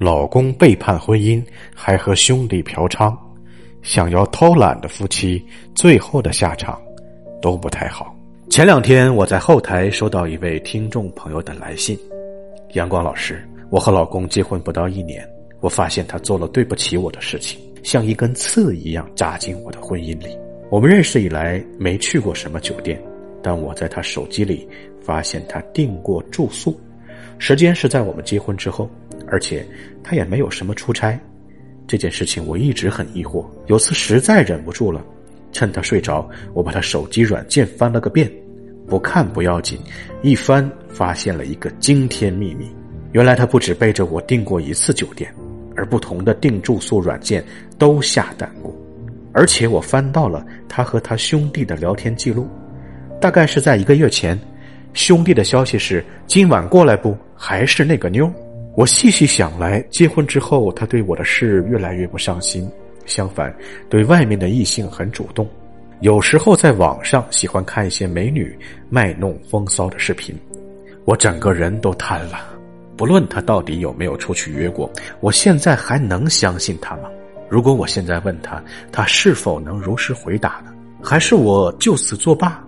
老公背叛婚姻，还和兄弟嫖娼，想要偷懒的夫妻，最后的下场都不太好。前两天我在后台收到一位听众朋友的来信，阳光老师，我和老公结婚不到一年，我发现他做了对不起我的事情，像一根刺一样扎进我的婚姻里。我们认识以来没去过什么酒店，但我在他手机里发现他订过住宿，时间是在我们结婚之后。而且他也没有什么出差，这件事情我一直很疑惑。有次实在忍不住了，趁他睡着，我把他手机软件翻了个遍，不看不要紧，一翻发现了一个惊天秘密：原来他不止背着我订过一次酒店，而不同的订住宿软件都下单过。而且我翻到了他和他兄弟的聊天记录，大概是在一个月前，兄弟的消息是：今晚过来不？还是那个妞？我细细想来，结婚之后，他对我的事越来越不上心，相反，对外面的异性很主动。有时候在网上喜欢看一些美女卖弄风骚的视频，我整个人都瘫了。不论他到底有没有出去约过，我现在还能相信他吗？如果我现在问他，他是否能如实回答呢？还是我就此作罢，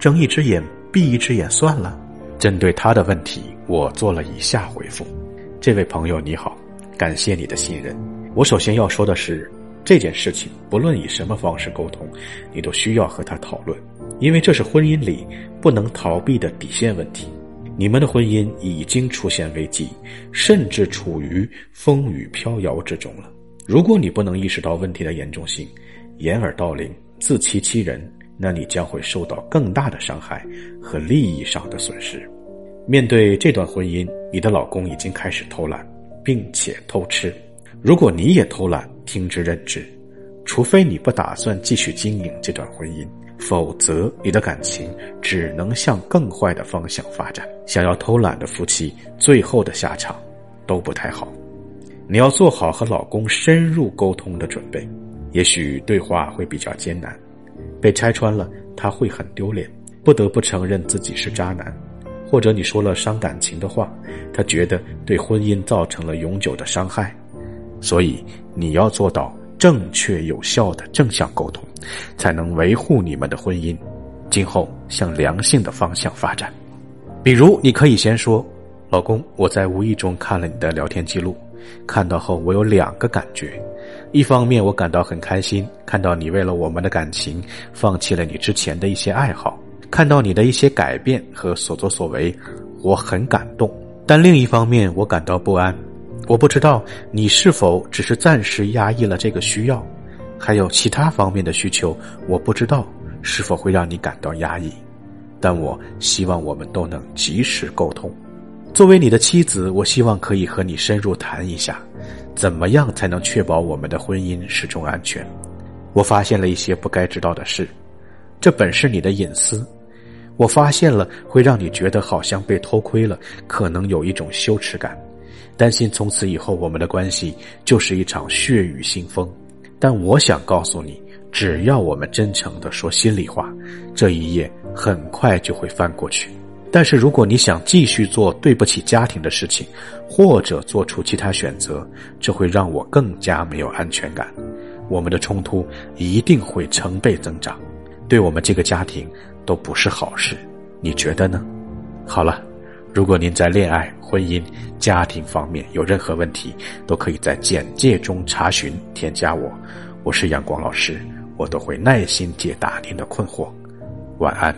睁一只眼闭一只眼算了？针对他的问题，我做了以下回复。这位朋友你好，感谢你的信任。我首先要说的是，这件事情不论以什么方式沟通，你都需要和他讨论，因为这是婚姻里不能逃避的底线问题。你们的婚姻已经出现危机，甚至处于风雨飘摇之中了。如果你不能意识到问题的严重性，掩耳盗铃、自欺欺人，那你将会受到更大的伤害和利益上的损失。面对这段婚姻，你的老公已经开始偷懒，并且偷吃。如果你也偷懒，听之任之。除非你不打算继续经营这段婚姻，否则你的感情只能向更坏的方向发展。想要偷懒的夫妻，最后的下场都不太好。你要做好和老公深入沟通的准备。也许对话会比较艰难，被拆穿了他会很丢脸，不得不承认自己是渣男。或者你说了伤感情的话，他觉得对婚姻造成了永久的伤害，所以你要做到正确有效的正向沟通，才能维护你们的婚姻，今后向良性的方向发展。比如，你可以先说：“老公，我在无意中看了你的聊天记录，看到后我有两个感觉，一方面我感到很开心，看到你为了我们的感情放弃了你之前的一些爱好。”看到你的一些改变和所作所为，我很感动。但另一方面，我感到不安。我不知道你是否只是暂时压抑了这个需要，还有其他方面的需求，我不知道是否会让你感到压抑。但我希望我们都能及时沟通。作为你的妻子，我希望可以和你深入谈一下，怎么样才能确保我们的婚姻始终安全。我发现了一些不该知道的事，这本是你的隐私。我发现了，会让你觉得好像被偷窥了，可能有一种羞耻感，担心从此以后我们的关系就是一场血雨腥风。但我想告诉你，只要我们真诚的说心里话，这一页很快就会翻过去。但是如果你想继续做对不起家庭的事情，或者做出其他选择，这会让我更加没有安全感，我们的冲突一定会成倍增长，对我们这个家庭。都不是好事，你觉得呢？好了，如果您在恋爱、婚姻、家庭方面有任何问题，都可以在简介中查询添加我，我是阳光老师，我都会耐心解答您的困惑。晚安。